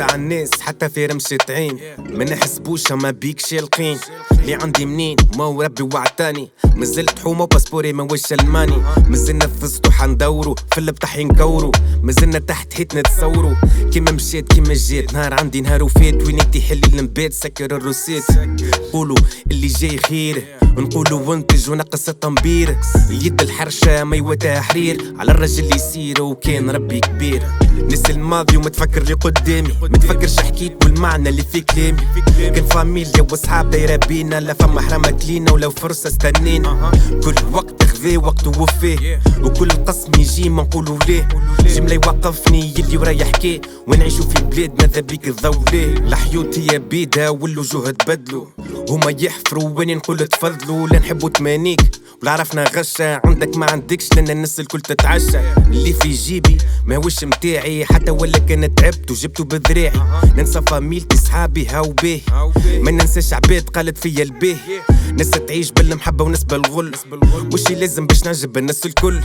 عالناس حتى في رمشة عين. ما نحسبوش ما بيك يلقين اللي عندي منين؟ ما هو ربي وعدتاني مازلت حومة وباسبوري ما وش ألماني. مازلنا في السطوح ندورو في البطح نكورو مازلنا تحت حيت نتصورو كيما مشيت كيما جيت. نهار عندي نهار وفات وينيتي حل المبيت سكر الروسيت. قولوا اللي جاي خير. نقولوا وانتج ونقص التنبير اليد الحرشة ما يوتا حرير على الرجل يسير وكان ربي كبير. نسي الماضي وما تفكر اللي قدامي. ما تفكرش حكيت والمعنى اللي في كلامي. كان فاميليا واصحاب دايرة بينا. لا فما حرمة لينا ولو فرصة استنينا. كل وقت خذي وقته وفيه وكل قسم يجي ما نقولوا ليه. جملة يوقفني يلي ورايا حكي ونعيشوا في بلاد ماذا بيك تضو ليه الحيوت هي بيدها والوجوه تبدلوا هما يحفروا وين نقول تفضلوا لا نحبوا تمانيك. ولا عرفنا غشة عندك ما عندكش لأن الناس الكل تتعشى. اللي في جيبي ما هوش متاعي حتى ولا كان تعبت وجبته بذراعي ننسى فاميلتي صحابي هاو بيه. ما ننساش عباد قالت فيا البيه. ناس تعيش بالمحبة وناس بالغل. وشي لازم باش نعجب الناس الكل.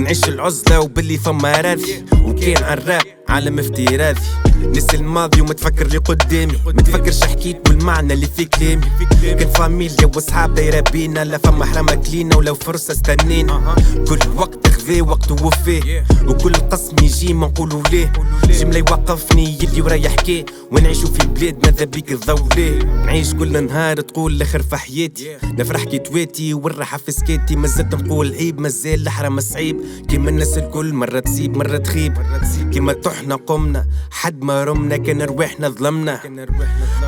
نعيش العزلة وباللي فما راضي وكان عالراب عالم افتراضي. نسي الماضي وما تفكر اللي قدامي. ما تفكرش حكيت والمعنى اللي في كلامي. كان فاميليا واصحاب دايرة بينا لا فما حرمة لينا ولو فرصة استنينا. كل وقت خذي وقته وفيه وكل قسم يجي ما نقولوا ليه. جملة يوقفني يلي ورايا حكي. ونعيشوا في بلاد ماذا بيك ليه نعيش كل نهار تقول الأخر في حياتي. نفرح كي تواتي والراحة في سكيتي مازلت نقول عيب مازال الحرام صعيب كيما الناس الكل مرة تسيب مرة تخيب. كيما طحنا قمنا. حد ما رمنا كان رواحنا ظلمنا.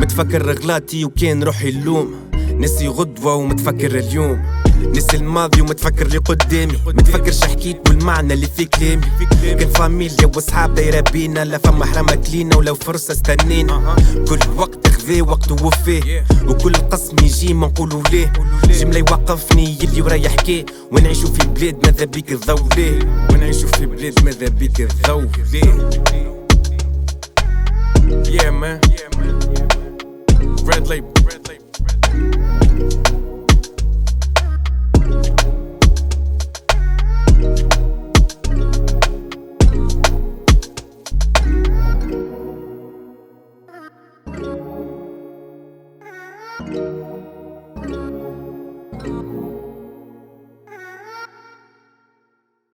متفكر غلاتي وكان روحي اللوم. نسي غدوة ومتفكر اليوم. نسي الماضي ومتفكر اللي قدامي. متفكرش حكيت والمعنى اللي في كلامي. كان فاميليا وأصحاب دايرة بينا لا فما حرمة لينا ولو فرصة استنينا. كل وقت خذي وقته وفيه وكل قسم يجي ما نقولوا ليه. جملة يوقفني يلي ورايا حكي ونعيشوا في بلاد ماذا بيك تضو ليه ونعيشوا في بلاد ماذا بيك تضو ليه Yeah man. Red label.